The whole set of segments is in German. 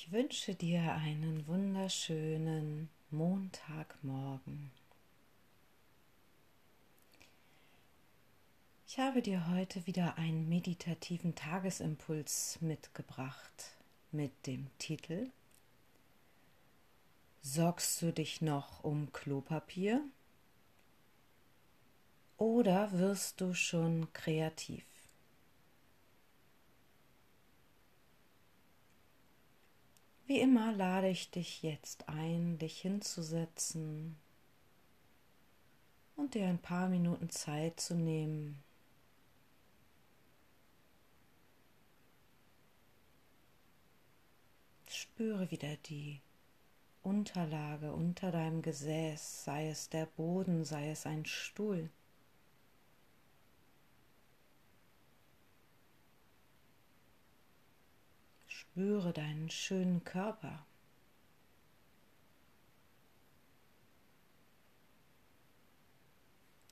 Ich wünsche dir einen wunderschönen Montagmorgen. Ich habe dir heute wieder einen meditativen Tagesimpuls mitgebracht mit dem Titel Sorgst du dich noch um Klopapier oder wirst du schon kreativ? Wie immer lade ich dich jetzt ein, dich hinzusetzen und dir ein paar Minuten Zeit zu nehmen. Spüre wieder die Unterlage unter deinem Gesäß, sei es der Boden, sei es ein Stuhl. Spüre deinen schönen Körper.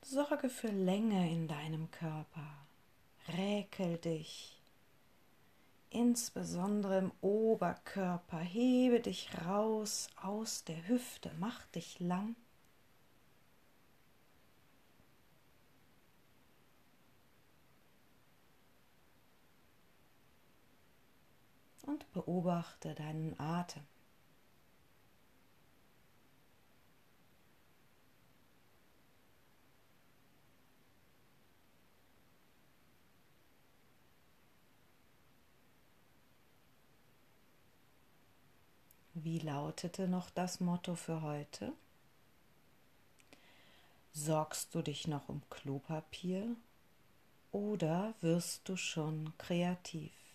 Sorge für Länge in deinem Körper. Räkel dich. Insbesondere im Oberkörper. Hebe dich raus aus der Hüfte. Mach dich lang. Und beobachte deinen Atem. Wie lautete noch das Motto für heute? Sorgst du dich noch um Klopapier oder wirst du schon kreativ?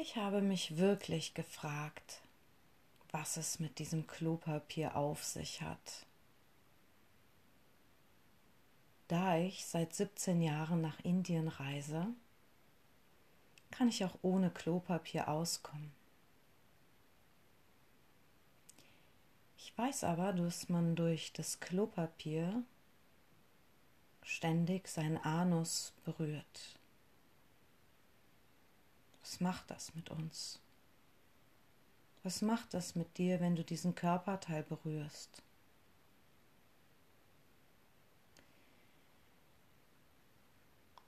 Ich habe mich wirklich gefragt, was es mit diesem Klopapier auf sich hat. Da ich seit 17 Jahren nach Indien reise, kann ich auch ohne Klopapier auskommen. Ich weiß aber, dass man durch das Klopapier ständig seinen Anus berührt. Was macht das mit uns? Was macht das mit dir, wenn du diesen Körperteil berührst?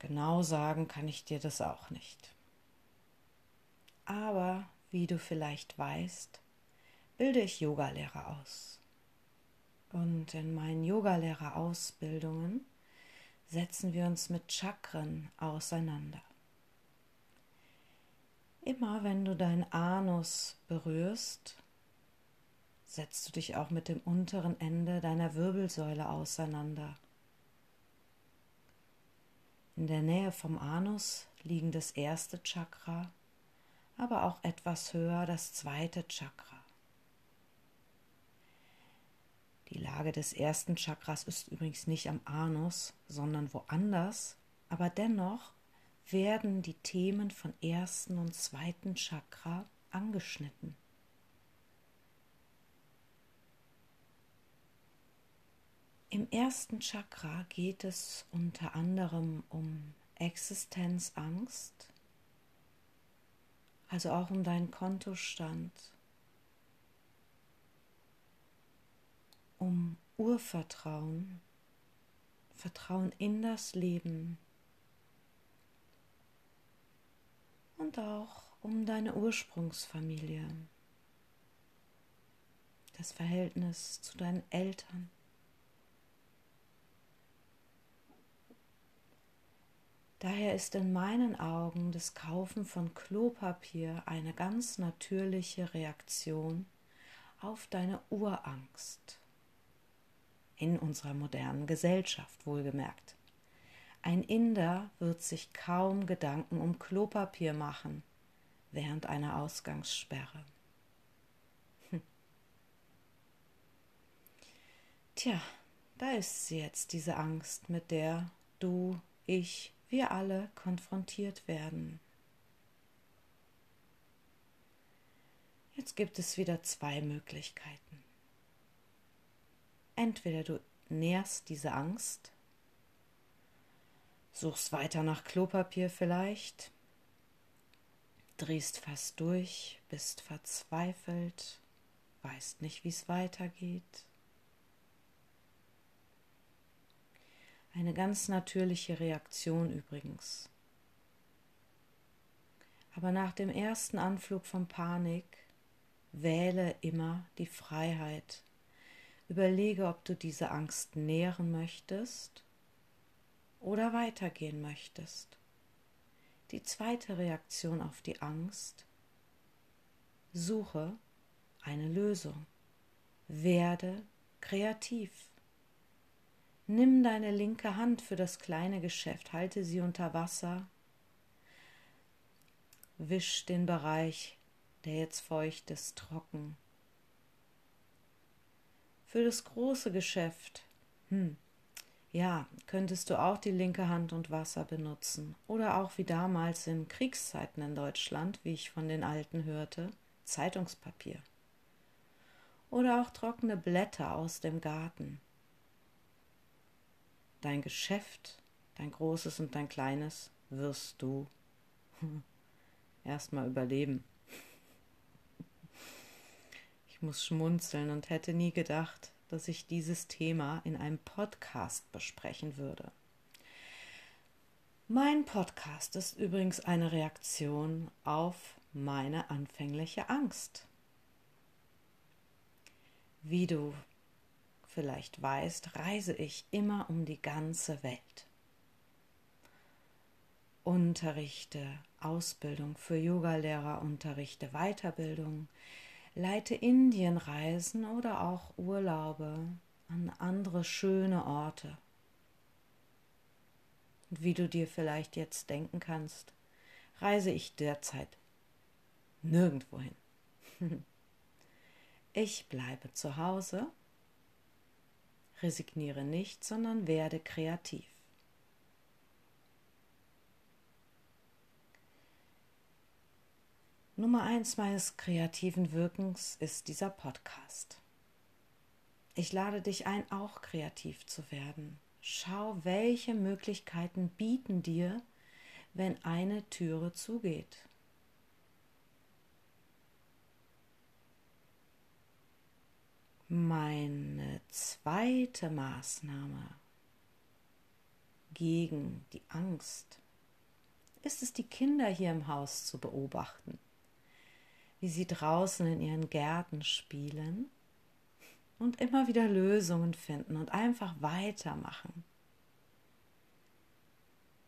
Genau sagen kann ich dir das auch nicht. Aber wie du vielleicht weißt, bilde ich Yogalehrer aus. Und in meinen Yogalehrerausbildungen setzen wir uns mit Chakren auseinander. Immer wenn du deinen Anus berührst, setzt du dich auch mit dem unteren Ende deiner Wirbelsäule auseinander. In der Nähe vom Anus liegen das erste Chakra, aber auch etwas höher das zweite Chakra. Die Lage des ersten Chakras ist übrigens nicht am Anus, sondern woanders, aber dennoch werden die Themen von ersten und zweiten Chakra angeschnitten. Im ersten Chakra geht es unter anderem um Existenzangst, also auch um deinen Kontostand, um Urvertrauen, Vertrauen in das Leben, und auch um deine Ursprungsfamilie, das Verhältnis zu deinen Eltern. Daher ist in meinen Augen das Kaufen von Klopapier eine ganz natürliche Reaktion auf deine Urangst. In unserer modernen Gesellschaft wohlgemerkt. Ein Inder wird sich kaum Gedanken um Klopapier machen während einer Ausgangssperre. Hm. Tja, da ist sie jetzt, diese Angst, mit der du, ich, wir alle konfrontiert werden. Jetzt gibt es wieder zwei Möglichkeiten. Entweder du nährst diese Angst Suchst weiter nach Klopapier vielleicht, drehst fast durch, bist verzweifelt, weißt nicht, wie es weitergeht. Eine ganz natürliche Reaktion übrigens. Aber nach dem ersten Anflug von Panik wähle immer die Freiheit. Überlege, ob du diese Angst nähren möchtest oder weitergehen möchtest. Die zweite Reaktion auf die Angst. Suche eine Lösung. Werde kreativ. Nimm deine linke Hand für das kleine Geschäft, halte sie unter Wasser, wisch den Bereich, der jetzt feucht ist, trocken. Für das große Geschäft, hm, ja, könntest du auch die linke Hand und Wasser benutzen. Oder auch wie damals in Kriegszeiten in Deutschland, wie ich von den Alten hörte, Zeitungspapier. Oder auch trockene Blätter aus dem Garten. Dein Geschäft, dein großes und dein kleines, wirst du erstmal überleben. Ich muss schmunzeln und hätte nie gedacht, dass ich dieses Thema in einem Podcast besprechen würde. Mein Podcast ist übrigens eine Reaktion auf meine anfängliche Angst. Wie du vielleicht weißt, reise ich immer um die ganze Welt. Unterrichte Ausbildung für Yogalehrer, unterrichte Weiterbildung, leite Indienreisen oder auch Urlaube an andere schöne Orte. Und wie du dir vielleicht jetzt denken kannst, reise ich derzeit nirgendwo hin. Ich bleibe zu Hause, resigniere nicht, sondern werde kreativ. Nummer eins meines kreativen Wirkens ist dieser Podcast. Ich lade dich ein, auch kreativ zu werden. Schau, welche Möglichkeiten bieten dir, wenn eine Türe zugeht. Meine zweite Maßnahme gegen die Angst ist es, die Kinder hier im Haus zu beobachten wie sie draußen in ihren Gärten spielen und immer wieder Lösungen finden und einfach weitermachen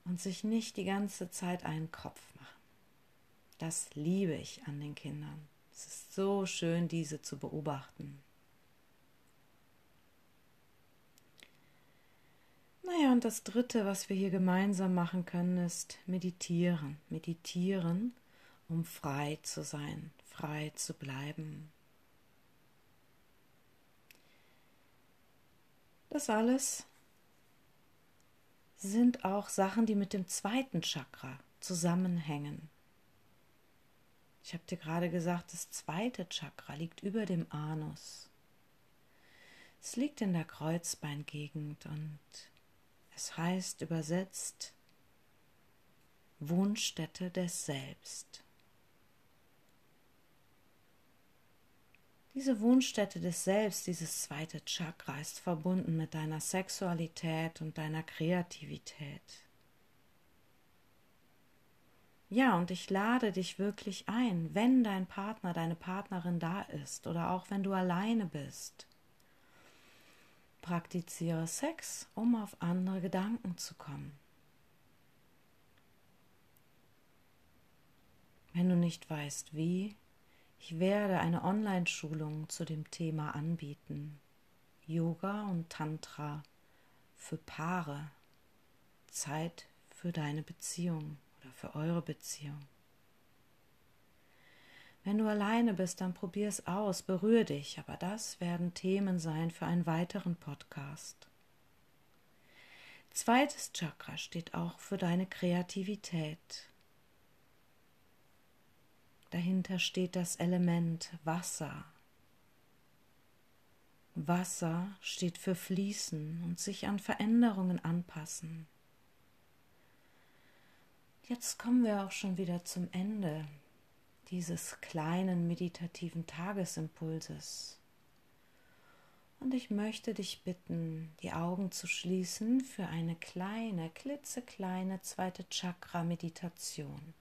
und sich nicht die ganze Zeit einen Kopf machen. Das liebe ich an den Kindern. Es ist so schön, diese zu beobachten. Naja, und das Dritte, was wir hier gemeinsam machen können, ist meditieren. Meditieren, um frei zu sein, frei zu bleiben. Das alles sind auch Sachen, die mit dem zweiten Chakra zusammenhängen. Ich habe dir gerade gesagt, das zweite Chakra liegt über dem Anus. Es liegt in der Kreuzbeingegend und es heißt übersetzt Wohnstätte des Selbst. Diese Wohnstätte des Selbst, dieses zweite Chakra, ist verbunden mit deiner Sexualität und deiner Kreativität. Ja, und ich lade dich wirklich ein, wenn dein Partner, deine Partnerin da ist oder auch wenn du alleine bist. Praktiziere Sex, um auf andere Gedanken zu kommen. Wenn du nicht weißt wie, ich werde eine Online-Schulung zu dem Thema anbieten. Yoga und Tantra für Paare. Zeit für deine Beziehung oder für eure Beziehung. Wenn du alleine bist, dann probier es aus, berühre dich, aber das werden Themen sein für einen weiteren Podcast. Zweites Chakra steht auch für deine Kreativität. Dahinter steht das Element Wasser. Wasser steht für Fließen und sich an Veränderungen anpassen. Jetzt kommen wir auch schon wieder zum Ende dieses kleinen meditativen Tagesimpulses. Und ich möchte dich bitten, die Augen zu schließen für eine kleine, klitzekleine zweite Chakra-Meditation.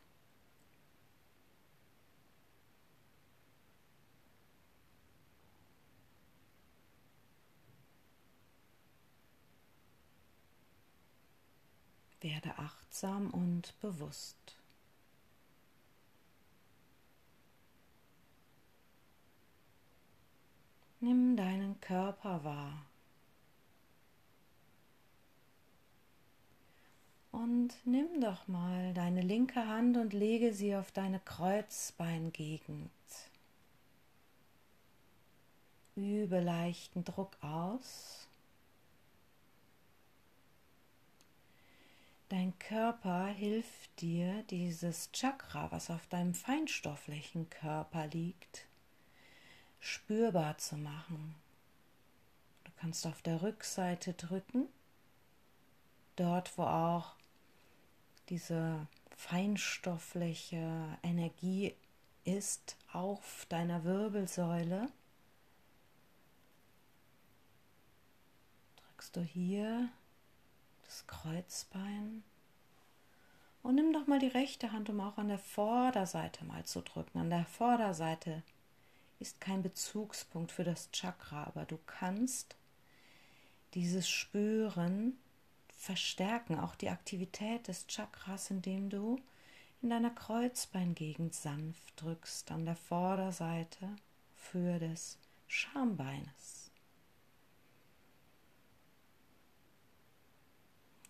Werde achtsam und bewusst. Nimm deinen Körper wahr. Und nimm doch mal deine linke Hand und lege sie auf deine Kreuzbeingegend. Übe leichten Druck aus. Dein Körper hilft dir, dieses Chakra, was auf deinem feinstofflichen Körper liegt, spürbar zu machen. Du kannst auf der Rückseite drücken, dort wo auch diese feinstoffliche Energie ist auf deiner Wirbelsäule. Drückst du hier Kreuzbein und nimm doch mal die rechte Hand, um auch an der Vorderseite mal zu drücken. An der Vorderseite ist kein Bezugspunkt für das Chakra, aber du kannst dieses Spüren verstärken, auch die Aktivität des Chakras, indem du in deiner Kreuzbeingegend sanft drückst an der Vorderseite für des Schambeines.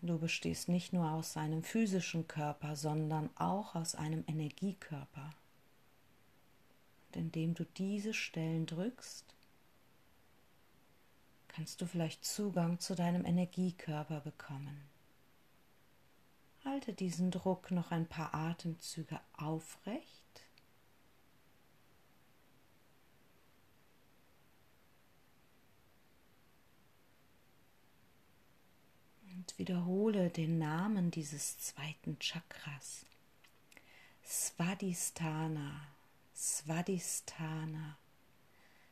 Du bestehst nicht nur aus einem physischen Körper, sondern auch aus einem Energiekörper. Und indem du diese Stellen drückst, kannst du vielleicht Zugang zu deinem Energiekörper bekommen. Halte diesen Druck noch ein paar Atemzüge aufrecht. Und wiederhole den Namen dieses zweiten Chakras. Svadhisthana. Svadhisthana,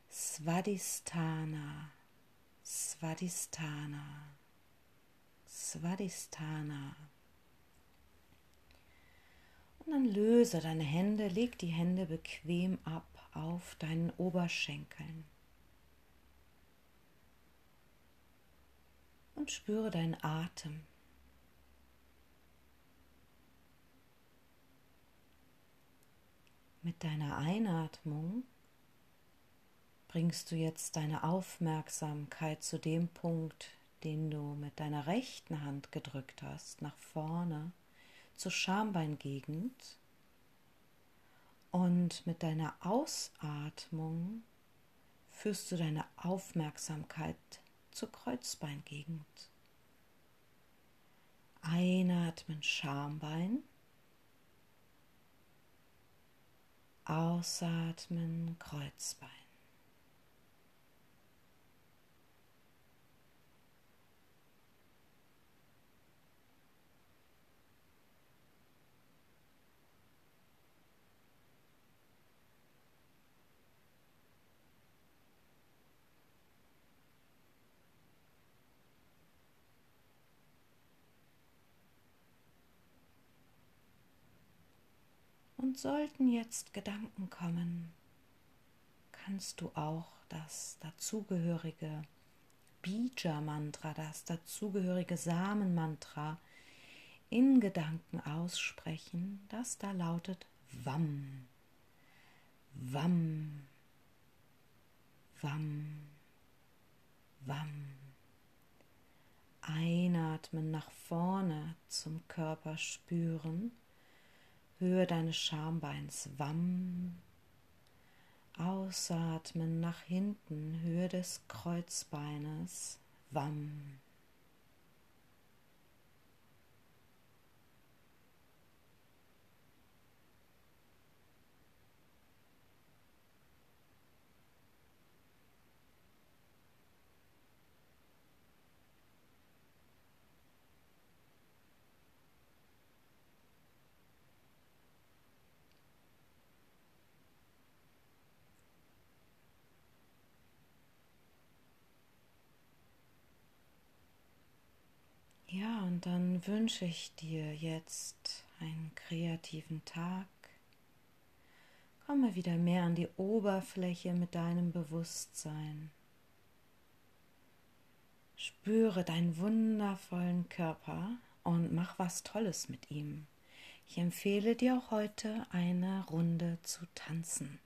Svadhisthana, Svadhisthana, Svadhisthana. Und dann löse deine Hände, leg die Hände bequem ab auf deinen Oberschenkeln. Und spüre deinen Atem. Mit deiner Einatmung bringst du jetzt deine Aufmerksamkeit zu dem Punkt, den du mit deiner rechten Hand gedrückt hast, nach vorne zur Schambeingegend. Und mit deiner Ausatmung führst du deine Aufmerksamkeit zur Kreuzbeingegend. Einatmen Schambein. Ausatmen, Kreuzbein. Und sollten jetzt Gedanken kommen, kannst du auch das dazugehörige Bija-Mantra, das dazugehörige Samenmantra in Gedanken aussprechen, das da lautet Wam, Wam, Wam, Wam. Einatmen nach vorne zum Körper spüren Höhe deines Schambeins, Wamm. Ausatmen nach hinten, Höhe des Kreuzbeines, Wamm. Ja, und dann wünsche ich dir jetzt einen kreativen Tag. Komme wieder mehr an die Oberfläche mit deinem Bewusstsein. Spüre deinen wundervollen Körper und mach was Tolles mit ihm. Ich empfehle dir auch heute eine Runde zu tanzen,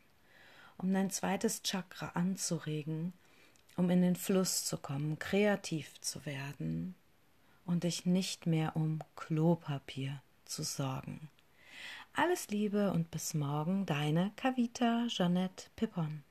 um dein zweites Chakra anzuregen, um in den Fluss zu kommen, kreativ zu werden und dich nicht mehr um Klopapier zu sorgen. Alles Liebe und bis morgen, deine Kavita Jeanette Pippon.